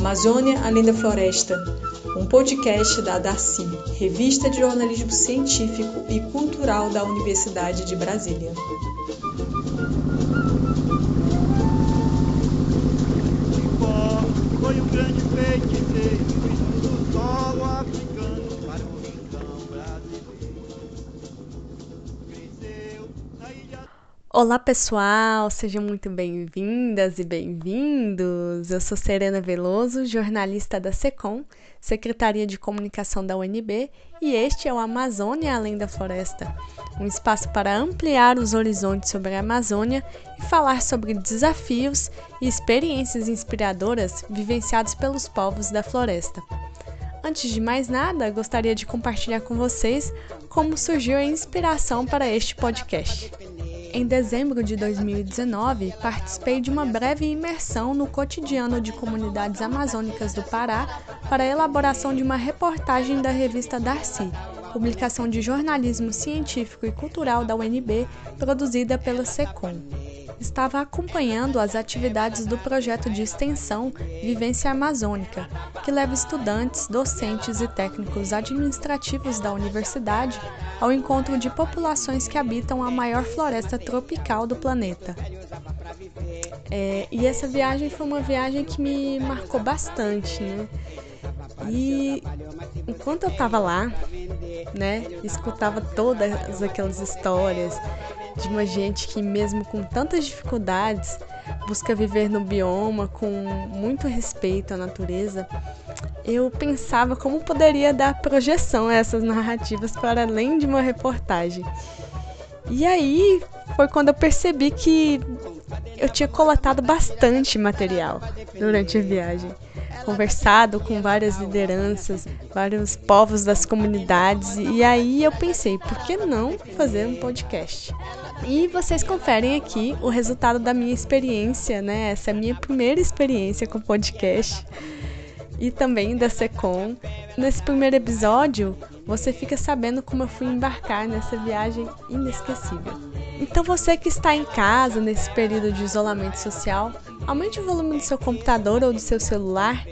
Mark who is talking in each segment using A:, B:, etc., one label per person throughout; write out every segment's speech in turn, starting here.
A: Amazônia Além da Floresta, um podcast da Darcy, revista de jornalismo científico e cultural da Universidade de Brasília. Olá pessoal, sejam muito bem-vindas e bem-vindos. Eu sou Serena Veloso, jornalista da SECOM, Secretaria de Comunicação da UNB, e este é o Amazônia Além da Floresta, um espaço para ampliar os horizontes sobre a Amazônia e falar sobre desafios e experiências inspiradoras vivenciados pelos povos da floresta. Antes de mais nada, gostaria de compartilhar com vocês como surgiu a inspiração para este podcast. Em dezembro de 2019, participei de uma breve imersão no cotidiano de comunidades amazônicas do Pará para a elaboração de uma reportagem da revista Darcy, publicação de jornalismo científico e cultural da UNB, produzida pela SECOM estava acompanhando as atividades do projeto de extensão Vivência Amazônica, que leva estudantes, docentes e técnicos administrativos da universidade ao encontro de populações que habitam a maior floresta tropical do planeta. É, e essa viagem foi uma viagem que me marcou bastante, né? E enquanto eu estava lá, né, escutava todas aquelas histórias de uma gente que, mesmo com tantas dificuldades, busca viver no bioma com muito respeito à natureza, eu pensava como poderia dar projeção a essas narrativas para além de uma reportagem. E aí foi quando eu percebi que eu tinha coletado bastante material durante a viagem conversado com várias lideranças, vários povos das comunidades, e aí eu pensei, por que não fazer um podcast? E vocês conferem aqui o resultado da minha experiência, né? Essa é a minha primeira experiência com podcast e também da Secom. Nesse primeiro episódio, você fica sabendo como eu fui embarcar nessa viagem inesquecível. Então você que está em casa nesse período de isolamento social, aumente o volume do seu computador ou do seu celular.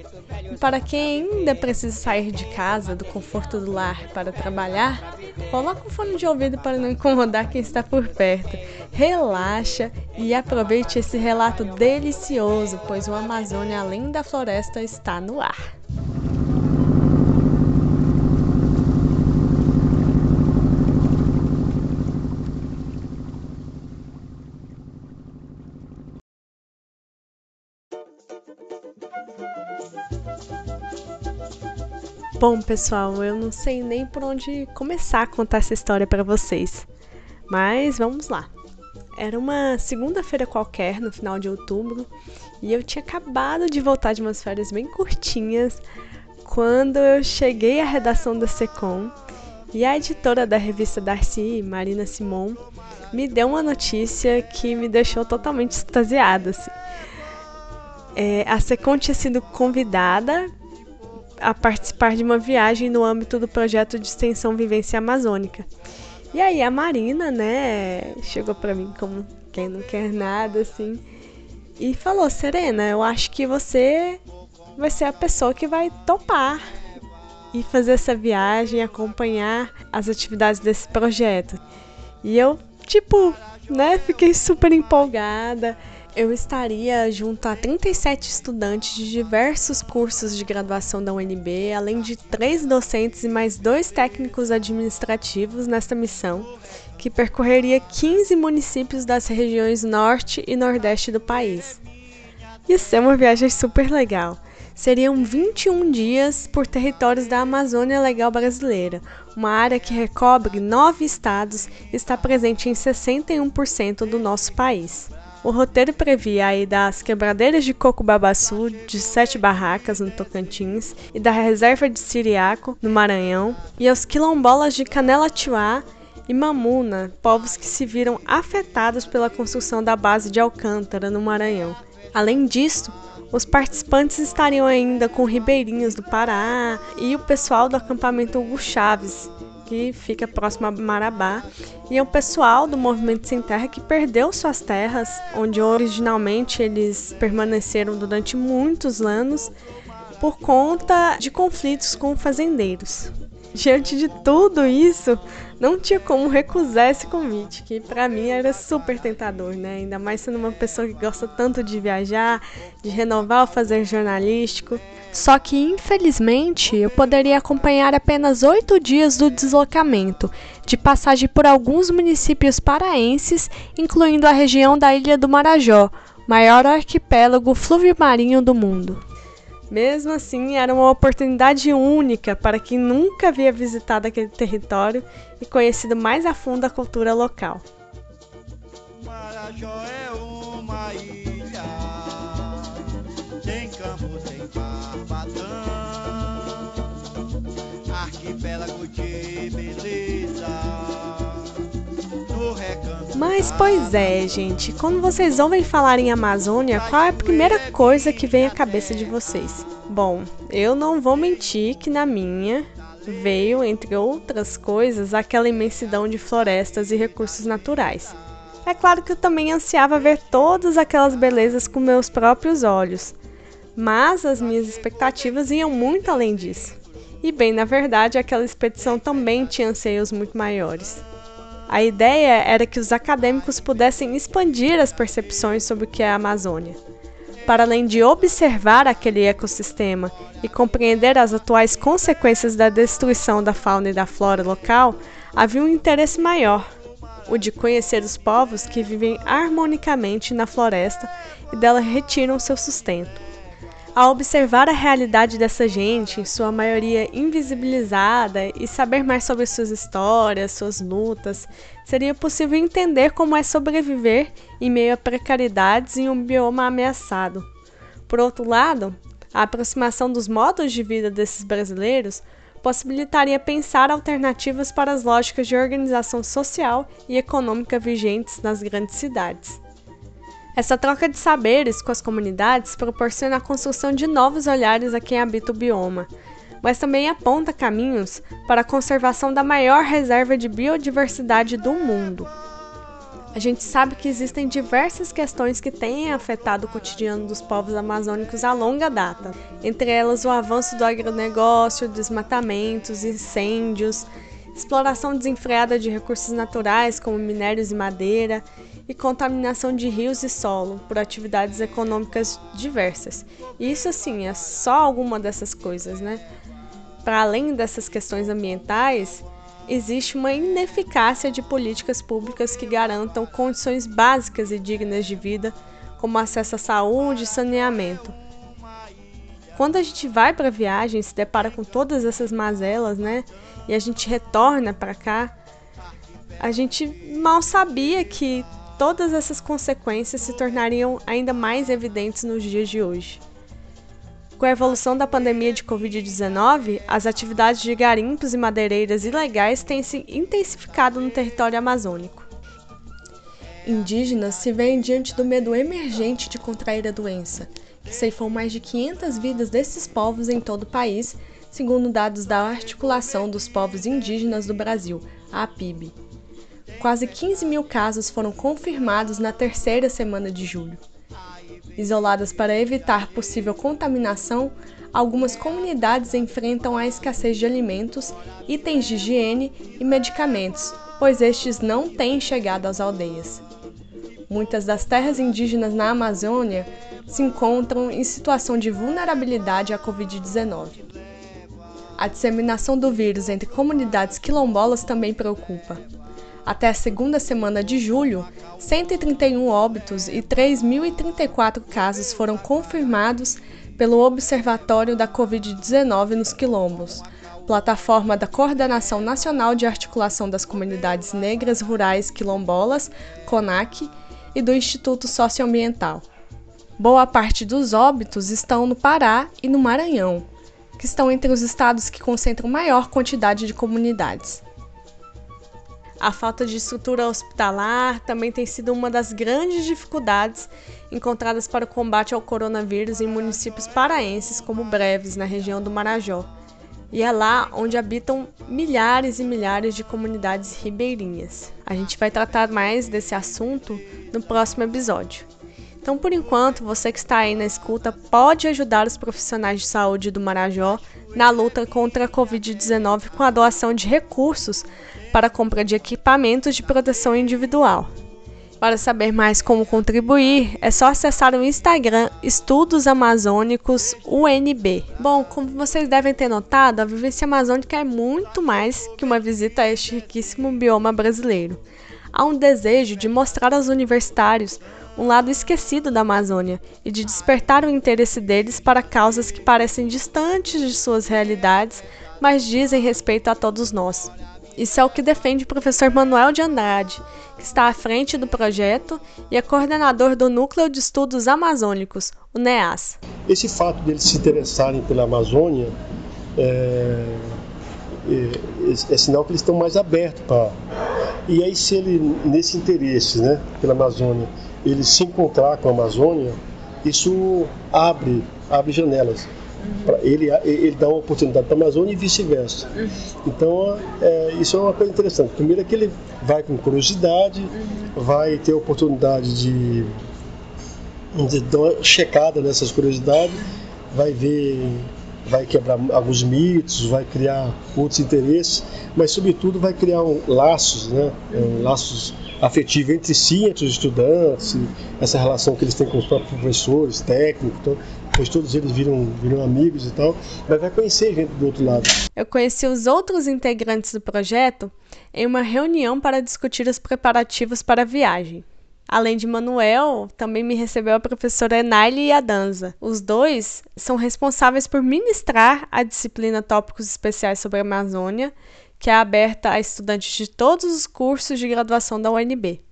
A: Para quem ainda precisa sair de casa, do conforto do lar para trabalhar, coloque um fone de ouvido para não incomodar quem está por perto. Relaxa e aproveite esse relato delicioso, pois o Amazônia além da floresta está no ar. Bom, pessoal, eu não sei nem por onde começar a contar essa história para vocês. Mas vamos lá. Era uma segunda-feira qualquer, no final de outubro, e eu tinha acabado de voltar de umas férias bem curtinhas quando eu cheguei à redação da Secom e a editora da revista Darcy, Marina Simon, me deu uma notícia que me deixou totalmente extasiada. Assim. É, a Secom tinha sido convidada a participar de uma viagem no âmbito do projeto de extensão Vivência Amazônica. E aí a Marina, né, chegou para mim como quem não quer nada, assim, e falou: Serena, eu acho que você vai ser a pessoa que vai topar e fazer essa viagem, acompanhar as atividades desse projeto. E eu, tipo, né, fiquei super empolgada eu estaria junto a 37 estudantes de diversos cursos de graduação da UNB, além de três docentes e mais dois técnicos administrativos nesta missão, que percorreria 15 municípios das regiões norte e nordeste do país. Ia ser uma viagem super legal. Seriam 21 dias por territórios da Amazônia Legal Brasileira, uma área que recobre nove estados e está presente em 61% do nosso país. O roteiro previa a ida às quebradeiras de Coco Babaçu, de Sete Barracas, no Tocantins, e da reserva de Siriaco, no Maranhão, e aos quilombolas de Canela-Tiuá e Mamuna, povos que se viram afetados pela construção da base de Alcântara, no Maranhão. Além disso, os participantes estariam ainda com ribeirinhos do Pará e o pessoal do acampamento Hugo Chaves, que fica próximo a Marabá, e é o pessoal do Movimento Sem Terra que perdeu suas terras, onde originalmente eles permaneceram durante muitos anos, por conta de conflitos com fazendeiros. Diante de tudo isso, não tinha como recusar esse convite, que para mim era super tentador, né? Ainda mais sendo uma pessoa que gosta tanto de viajar, de renovar o fazer jornalístico. Só que, infelizmente, eu poderia acompanhar apenas oito dias do deslocamento, de passagem por alguns municípios paraenses, incluindo a região da Ilha do Marajó, maior arquipélago fluvio-marinho do mundo. Mesmo assim, era uma oportunidade única para quem nunca havia visitado aquele território e conhecido mais a fundo a cultura local. Marajó é uma ilha, tem campo, tem arquipélago de beleza. Mas, pois é, gente, quando vocês ouvem falar em Amazônia, qual é a primeira coisa que vem à cabeça de vocês? Bom, eu não vou mentir que na minha veio, entre outras coisas, aquela imensidão de florestas e recursos naturais. É claro que eu também ansiava ver todas aquelas belezas com meus próprios olhos, mas as minhas expectativas iam muito além disso. E bem, na verdade, aquela expedição também tinha anseios muito maiores. A ideia era que os acadêmicos pudessem expandir as percepções sobre o que é a Amazônia para além de observar aquele ecossistema e compreender as atuais consequências da destruição da fauna e da flora local, havia um interesse maior, o de conhecer os povos que vivem harmonicamente na floresta e dela retiram seu sustento. Ao observar a realidade dessa gente, em sua maioria invisibilizada, e saber mais sobre suas histórias, suas lutas, seria possível entender como é sobreviver em meio a precariedades em um bioma ameaçado. Por outro lado, a aproximação dos modos de vida desses brasileiros possibilitaria pensar alternativas para as lógicas de organização social e econômica vigentes nas grandes cidades. Essa troca de saberes com as comunidades proporciona a construção de novos olhares a quem habita o bioma, mas também aponta caminhos para a conservação da maior reserva de biodiversidade do mundo. A gente sabe que existem diversas questões que têm afetado o cotidiano dos povos amazônicos a longa data, entre elas o avanço do agronegócio, desmatamentos, incêndios, exploração desenfreada de recursos naturais como minérios e madeira e contaminação de rios e solo por atividades econômicas diversas. Isso, assim, é só alguma dessas coisas, né? Para além dessas questões ambientais, existe uma ineficácia de políticas públicas que garantam condições básicas e dignas de vida, como acesso à saúde e saneamento. Quando a gente vai para a viagem, se depara com todas essas mazelas, né? E a gente retorna para cá, a gente mal sabia que todas essas consequências se tornariam ainda mais evidentes nos dias de hoje. Com a evolução da pandemia de Covid-19, as atividades de garimpos e madeireiras ilegais têm se intensificado no território amazônico. Indígenas se veem diante do medo emergente de contrair a doença, que ceifou mais de 500 vidas desses povos em todo o país, segundo dados da Articulação dos Povos Indígenas do Brasil, a APIB. Quase 15 mil casos foram confirmados na terceira semana de julho. Isoladas para evitar possível contaminação, algumas comunidades enfrentam a escassez de alimentos, itens de higiene e medicamentos, pois estes não têm chegado às aldeias. Muitas das terras indígenas na Amazônia se encontram em situação de vulnerabilidade à Covid-19. A disseminação do vírus entre comunidades quilombolas também preocupa. Até a segunda semana de julho, 131 óbitos e 3.034 casos foram confirmados pelo Observatório da Covid-19 nos Quilombos, plataforma da Coordenação Nacional de Articulação das Comunidades Negras Rurais Quilombolas, CONAC, e do Instituto Socioambiental. Boa parte dos óbitos estão no Pará e no Maranhão, que estão entre os estados que concentram maior quantidade de comunidades. A falta de estrutura hospitalar também tem sido uma das grandes dificuldades encontradas para o combate ao coronavírus em municípios paraenses como Breves, na região do Marajó. E é lá onde habitam milhares e milhares de comunidades ribeirinhas. A gente vai tratar mais desse assunto no próximo episódio. Então, por enquanto, você que está aí na escuta pode ajudar os profissionais de saúde do Marajó na luta contra a Covid-19 com a doação de recursos para a compra de equipamentos de proteção individual. Para saber mais como contribuir, é só acessar o Instagram Estudos Amazônicos UNB. Bom, como vocês devem ter notado, a vivência amazônica é muito mais que uma visita a este riquíssimo bioma brasileiro. Há um desejo de mostrar aos universitários um lado esquecido da Amazônia e de despertar o interesse deles para causas que parecem distantes de suas realidades, mas dizem respeito a todos nós. Isso é o que defende o professor Manuel de Andrade, que está à frente do projeto e é coordenador do Núcleo de Estudos Amazônicos, o NEAS.
B: Esse fato deles se interessarem pela Amazônia é, é, é sinal que eles estão mais abertos para. E aí, se ele, nesse interesse né, pela Amazônia, ele se encontrar com a Amazônia, isso abre, abre janelas. Uhum. Ele, ele dá uma oportunidade para a Amazônia e vice-versa. Uhum. Então, é, isso é uma coisa interessante. Primeiro é que ele vai com curiosidade, uhum. vai ter a oportunidade de, de dar uma checada nessas curiosidades, vai ver vai quebrar alguns mitos, vai criar outros interesses, mas sobretudo vai criar um, laços, né? Um, laços afetivos entre si, entre os estudantes, essa relação que eles têm com os próprios professores, técnicos, então, pois todos eles viram, viram amigos e tal, mas vai conhecer gente do outro lado.
A: Eu conheci os outros integrantes do projeto em uma reunião para discutir os preparativos para a viagem. Além de Manuel, também me recebeu a professora Enaile Adanza. Os dois são responsáveis por ministrar a disciplina Tópicos Especiais sobre a Amazônia, que é aberta a estudantes de todos os cursos de graduação da UNB.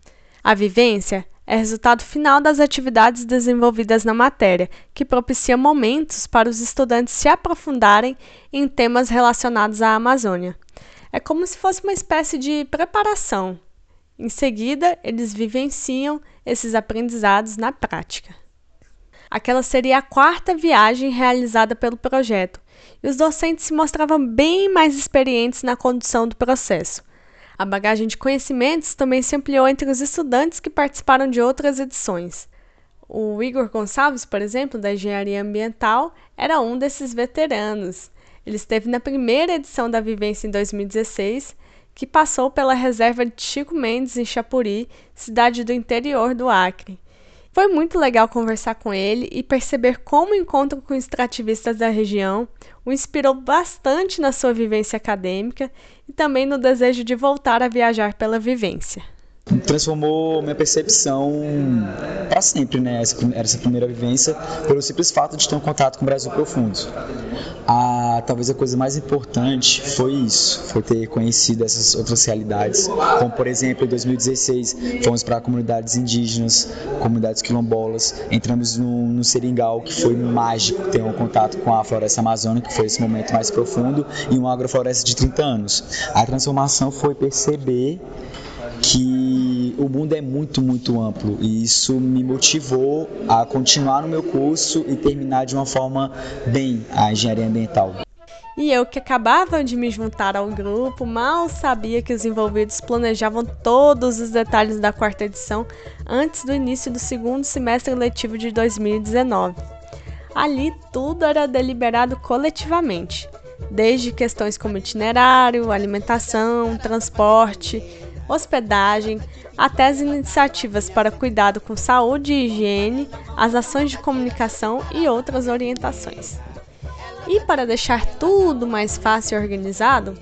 A: A vivência é resultado final das atividades desenvolvidas na matéria, que propicia momentos para os estudantes se aprofundarem em temas relacionados à Amazônia. É como se fosse uma espécie de preparação em seguida, eles vivenciam esses aprendizados na prática. Aquela seria a quarta viagem realizada pelo projeto, e os docentes se mostravam bem mais experientes na condução do processo. A bagagem de conhecimentos também se ampliou entre os estudantes que participaram de outras edições. O Igor Gonçalves, por exemplo, da Engenharia Ambiental, era um desses veteranos. Ele esteve na primeira edição da Vivência em 2016 que passou pela reserva de Chico Mendes, em Chapuri, cidade do interior do Acre. Foi muito legal conversar com ele e perceber como o encontro com extrativistas da região o inspirou bastante na sua vivência acadêmica e também no desejo de voltar a viajar pela vivência
C: transformou minha percepção para sempre, né? Essa, essa primeira vivência, pelo simples fato de ter um contato com o Brasil profundo. A, talvez a coisa mais importante foi isso, foi ter conhecido essas outras realidades, como por exemplo em 2016 fomos para comunidades indígenas, comunidades quilombolas, entramos no, no Seringal, que foi mágico ter um contato com a floresta amazônica, que foi esse momento mais profundo, e uma agrofloresta de 30 anos. A transformação foi perceber que o mundo é muito, muito amplo e isso me motivou a continuar no meu curso e terminar de uma forma bem a engenharia ambiental.
A: E eu que acabava de me juntar ao grupo, mal sabia que os envolvidos planejavam todos os detalhes da quarta edição antes do início do segundo semestre letivo de 2019. Ali tudo era deliberado coletivamente, desde questões como itinerário, alimentação, transporte, hospedagem, até as iniciativas para cuidado com saúde e higiene, as ações de comunicação e outras orientações. E para deixar tudo mais fácil e organizado,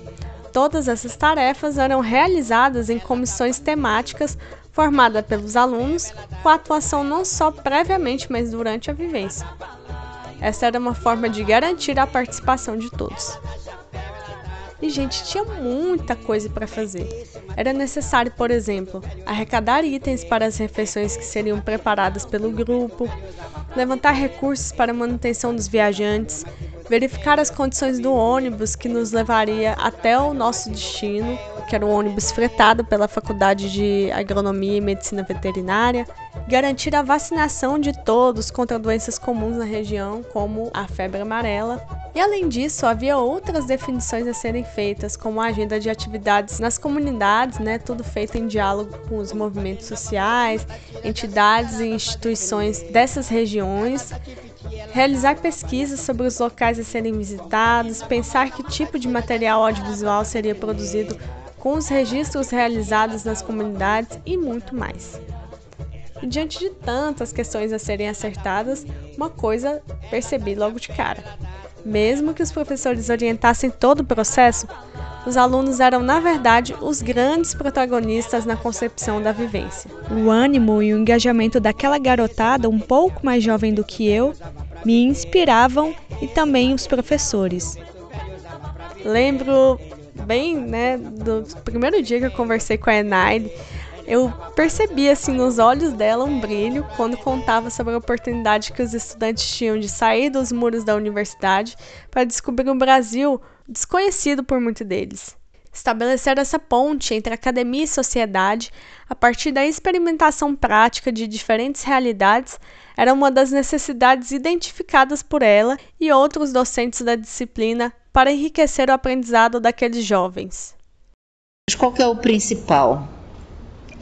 A: todas essas tarefas eram realizadas em comissões temáticas formadas pelos alunos, com atuação não só previamente, mas durante a vivência. Essa era uma forma de garantir a participação de todos. E, gente, tinha muita coisa para fazer. Era necessário, por exemplo, arrecadar itens para as refeições que seriam preparadas pelo grupo, levantar recursos para a manutenção dos viajantes, verificar as condições do ônibus que nos levaria até o nosso destino, que era um ônibus fretado pela Faculdade de Agronomia e Medicina Veterinária, garantir a vacinação de todos contra doenças comuns na região, como a febre amarela, E além disso, havia outras definições a serem feitas, como a agenda de atividades nas comunidades, né, tudo feito em diálogo com os movimentos sociais, entidades e instituições dessas regiões, realizar pesquisas sobre os locais a serem visitados, pensar que tipo de material audiovisual seria produzido com os registros realizados nas comunidades e muito mais. E diante de tantas questões a serem acertadas, uma coisa percebi logo de cara mesmo que os professores orientassem todo o processo, os alunos eram, na verdade, os grandes protagonistas na concepção da vivência. O ânimo e o engajamento daquela garotada, um pouco mais jovem do que eu, me inspiravam e também os professores. Lembro bem, né, do primeiro dia que eu conversei com a Enaide, eu percebi assim nos olhos dela um brilho quando contava sobre a oportunidade que os estudantes tinham de sair dos muros da universidade para descobrir um Brasil desconhecido por muitos deles. Estabelecer essa ponte entre academia e sociedade a partir da experimentação prática de diferentes realidades era uma das necessidades identificadas por ela e outros docentes da disciplina para enriquecer o aprendizado daqueles jovens.
D: Qual que é o principal?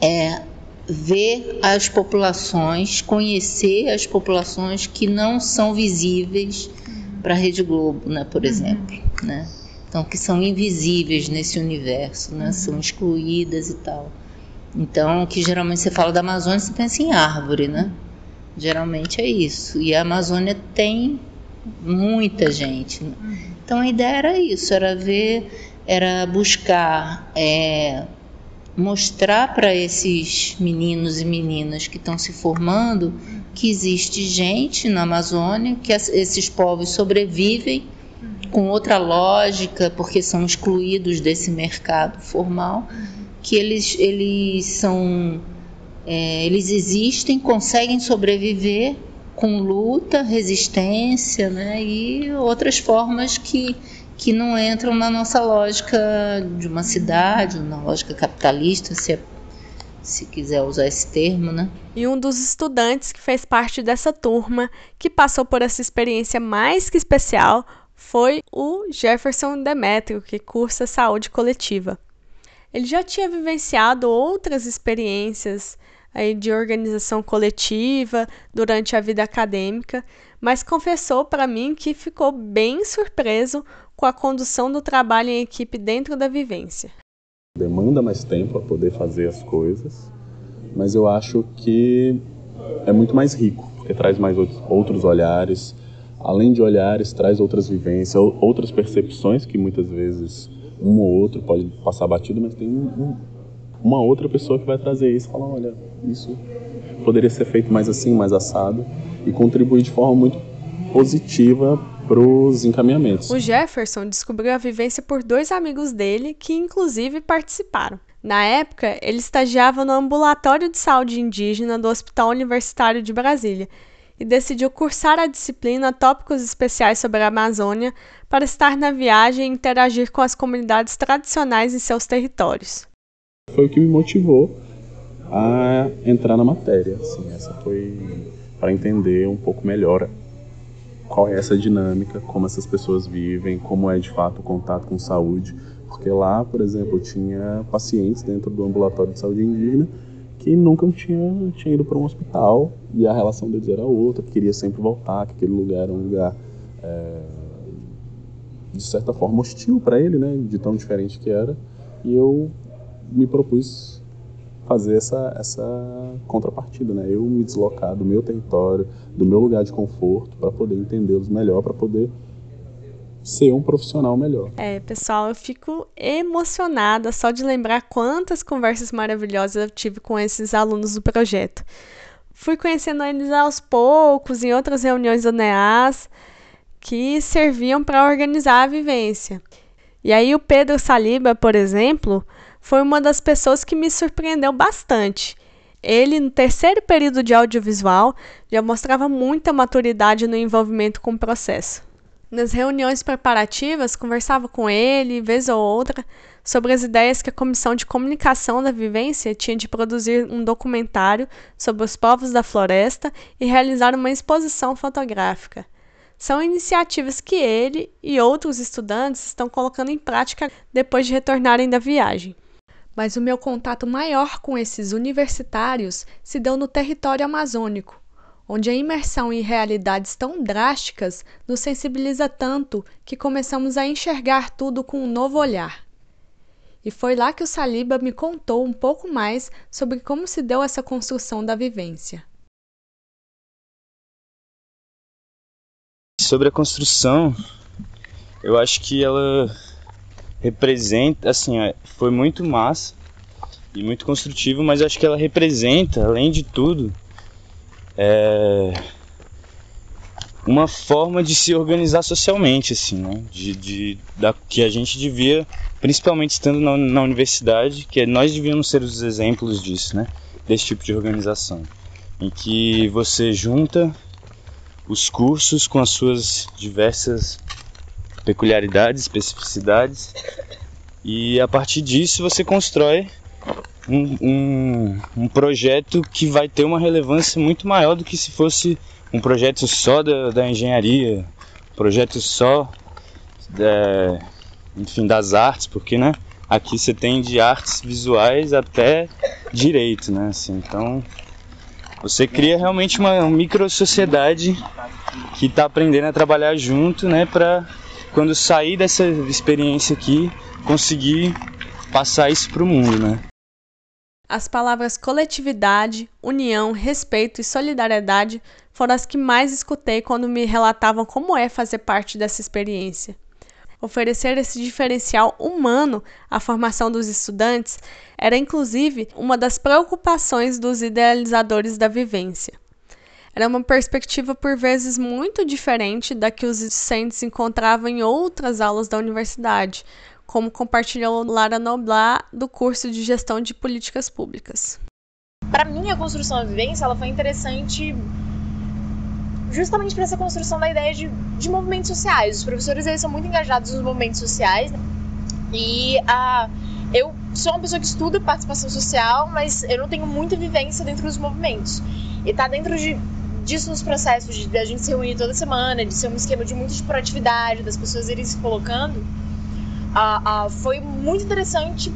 D: É ver as populações, conhecer as populações que não são visíveis para a Rede Globo, né, por uhum. exemplo, né? Então que são invisíveis nesse universo, né? Uhum. São excluídas e tal. Então, que geralmente você fala da Amazônia, você pensa em árvore, né? Geralmente é isso. E a Amazônia tem muita gente. Né? Uhum. Então a ideia era isso, era ver, era buscar é, mostrar para esses meninos e meninas que estão se formando que existe gente na Amazônia, que esses povos sobrevivem com outra lógica, porque são excluídos desse mercado formal, que eles, eles são. É, eles existem, conseguem sobreviver com luta, resistência né, e outras formas que que não entram na nossa lógica de uma cidade, na lógica capitalista, se, é, se quiser usar esse termo, né?
A: E um dos estudantes que fez parte dessa turma, que passou por essa experiência mais que especial, foi o Jefferson Demetrio, que cursa saúde coletiva. Ele já tinha vivenciado outras experiências aí de organização coletiva durante a vida acadêmica, mas confessou para mim que ficou bem surpreso com a condução do trabalho em equipe dentro da vivência.
E: Demanda mais tempo para poder fazer as coisas, mas eu acho que é muito mais rico, porque traz mais outros olhares. Além de olhares, traz outras vivências, outras percepções que muitas vezes um ou outro pode passar batido, mas tem um, uma outra pessoa que vai trazer isso e falar, olha, isso poderia ser feito mais assim, mais assado, e contribuir de forma muito positiva para os encaminhamentos.
A: O Jefferson descobriu a vivência por dois amigos dele que, inclusive, participaram. Na época, ele estagiava no ambulatório de saúde indígena do Hospital Universitário de Brasília e decidiu cursar a disciplina Tópicos Especiais sobre a Amazônia para estar na viagem e interagir com as comunidades tradicionais em seus territórios.
E: Foi o que me motivou a entrar na matéria. Assim, essa foi para entender um pouco melhor qual é essa dinâmica, como essas pessoas vivem, como é de fato o contato com saúde. Porque lá, por exemplo, tinha pacientes dentro do ambulatório de saúde indígena que nunca tinha, tinha ido para um hospital e a relação deles era outra, que queria sempre voltar, que aquele lugar era um lugar é, de certa forma hostil para ele, né, de tão diferente que era. E eu me propus fazer essa, essa contrapartida, né? Eu me deslocar do meu território, do meu lugar de conforto, para poder entendê-los melhor, para poder ser um profissional melhor.
A: É, pessoal, eu fico emocionada só de lembrar quantas conversas maravilhosas eu tive com esses alunos do projeto. Fui conhecendo eles aos poucos em outras reuniões do NEAS que serviam para organizar a vivência. E aí o Pedro Saliba, por exemplo, foi uma das pessoas que me surpreendeu bastante. Ele, no terceiro período de audiovisual, já mostrava muita maturidade no envolvimento com o processo. Nas reuniões preparativas, conversava com ele, vez ou outra, sobre as ideias que a Comissão de Comunicação da Vivência tinha de produzir um documentário sobre os povos da floresta e realizar uma exposição fotográfica. são iniciativas que ele e outros estudantes estão colocando em prática depois de retornarem da viagem. Mas o meu contato maior com esses universitários se deu no território amazônico, onde a imersão em realidades tão drásticas nos sensibiliza tanto que começamos a enxergar tudo com um novo olhar. E foi lá que o Saliba me contou um pouco mais sobre como se deu essa construção da vivência.
F: Sobre a construção, eu acho que ela representa, assim, é, foi muito massa e muito construtivo, mas acho que ela representa, além de tudo, é uma forma de se organizar socialmente, assim, né? De, de, da, que a gente devia, principalmente estando na, na universidade, que nós devíamos ser os exemplos disso, né? Desse tipo de organização, em que você junta os cursos com as suas diversas peculiaridades, especificidades, e a partir disso você constrói um, um, um, projeto que vai ter uma relevância muito maior do que se fosse um projeto só da, da engenharia, projeto só da, enfim, das artes, porque né, aqui você tem de artes visuais até direito, né? Assim, então você cria realmente uma micro sociedade que está aprendendo a trabalhar junto, né, para quando sair dessa experiência aqui conseguir passar isso para o mundo, né?
A: As palavras coletividade, união, respeito e solidariedade foram as que mais escutei quando me relatavam como é fazer parte dessa experiência. Oferecer esse diferencial humano à formação dos estudantes era, inclusive, uma das preocupações dos idealizadores da vivência. Era uma perspectiva por vezes muito diferente da que os discentes encontravam em outras aulas da universidade, como compartilhou Lara Noblar do curso de Gestão de Políticas Públicas.
G: Para mim, a construção da vivência ela foi interessante justamente para essa construção da ideia de, de movimentos sociais. Os professores eles são muito engajados nos movimentos sociais né? e a eu sou uma pessoa que estuda participação social, mas eu não tenho muita vivência dentro dos movimentos. E tá dentro de, disso nos processos de, de a gente se reunir toda semana, de ser um esquema de muita de proatividade, das pessoas irem se colocando uh, uh, foi muito interessante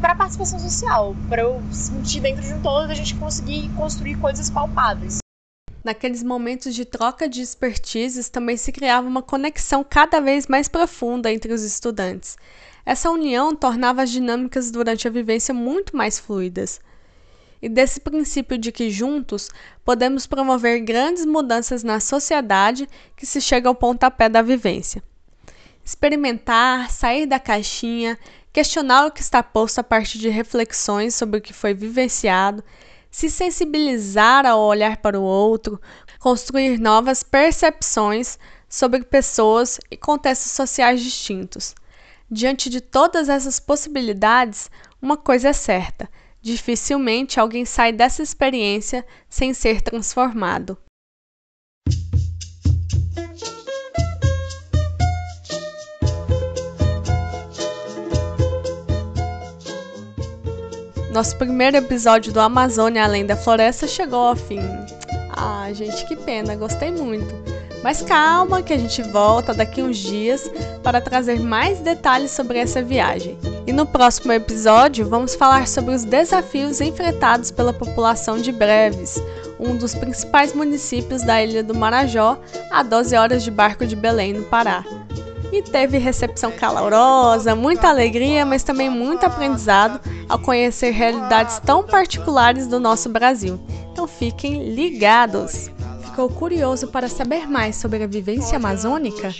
G: para a participação social, para eu sentir dentro de um todo a gente conseguir construir coisas palpáveis.
A: Naqueles momentos de troca de expertises também se criava uma conexão cada vez mais profunda entre os estudantes. Essa união tornava as dinâmicas durante a vivência muito mais fluidas. E desse princípio de que juntos podemos promover grandes mudanças na sociedade que se chega ao pontapé da vivência experimentar, sair da caixinha, questionar o que está posto a partir de reflexões sobre o que foi vivenciado, se sensibilizar ao olhar para o outro, construir novas percepções sobre pessoas e contextos sociais distintos. Diante de todas essas possibilidades, uma coisa é certa: dificilmente alguém sai dessa experiência sem ser transformado. Nosso primeiro episódio do Amazônia Além da Floresta chegou ao fim. Ah, gente, que pena, gostei muito. Mas calma que a gente volta daqui uns dias para trazer mais detalhes sobre essa viagem. E no próximo episódio vamos falar sobre os desafios enfrentados pela população de Breves, um dos principais municípios da ilha do Marajó, a 12 horas de barco de Belém, no Pará e teve recepção calorosa, muita alegria, mas também muito aprendizado ao conhecer realidades tão particulares do nosso Brasil. Então fiquem ligados! Ficou curioso para saber mais sobre a vivência amazônica?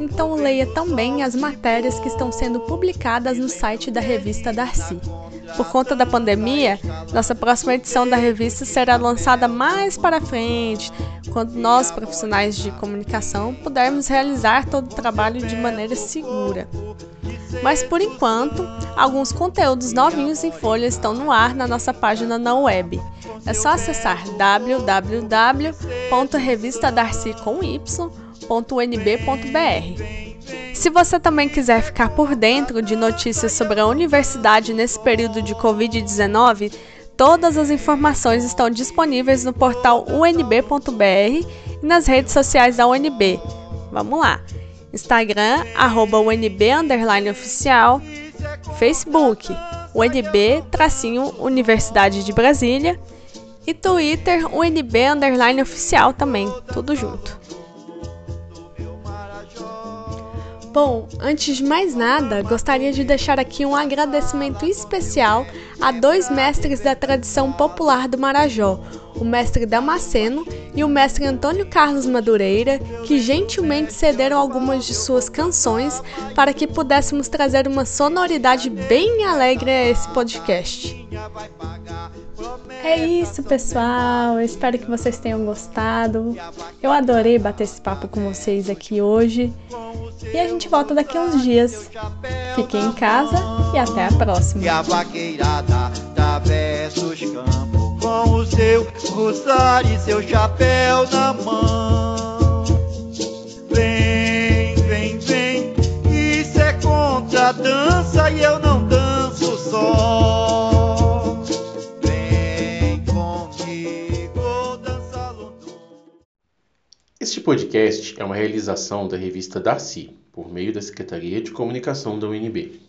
A: Então leia também as matérias que estão sendo publicadas no site da revista Darcy. Por conta da pandemia, nossa próxima edição da revista será lançada mais para frente, quando nós, profissionais de comunicação, pudermos realizar todo o trabalho de maneira segura. Mas por enquanto, alguns conteúdos novinhos em folha estão no ar na nossa página na web. É só acessar www.revistadarcy.unb.br. Se você também quiser ficar por dentro de notícias sobre a universidade nesse período de Covid-19, todas as informações estão disponíveis no portal unb.br e nas redes sociais da UNB. Vamos lá! Instagram, arroba UNB underline oficial, Facebook, UNB tracinho Universidade de Brasília e Twitter, UNB underline oficial também, tudo junto. Bom, antes de mais nada, gostaria de deixar aqui um agradecimento especial a dois mestres da tradição popular do Marajó, o mestre Damasceno e o mestre Antônio Carlos Madureira, que gentilmente cederam algumas de suas canções para que pudéssemos trazer uma sonoridade bem alegre a esse podcast. É isso, pessoal. Eu espero que vocês tenham gostado. Eu adorei bater esse papo com vocês aqui hoje. E a gente volta daqui a uns dias. Fiquem em casa e até a próxima.
H: E a vaqueirada com o seu rosário e seu chapéu na mão. Vem, vem, vem, isso é contra a dança e eu não danço só.
I: Este podcast é uma realização da revista Darcy, por meio da Secretaria de Comunicação da UNB.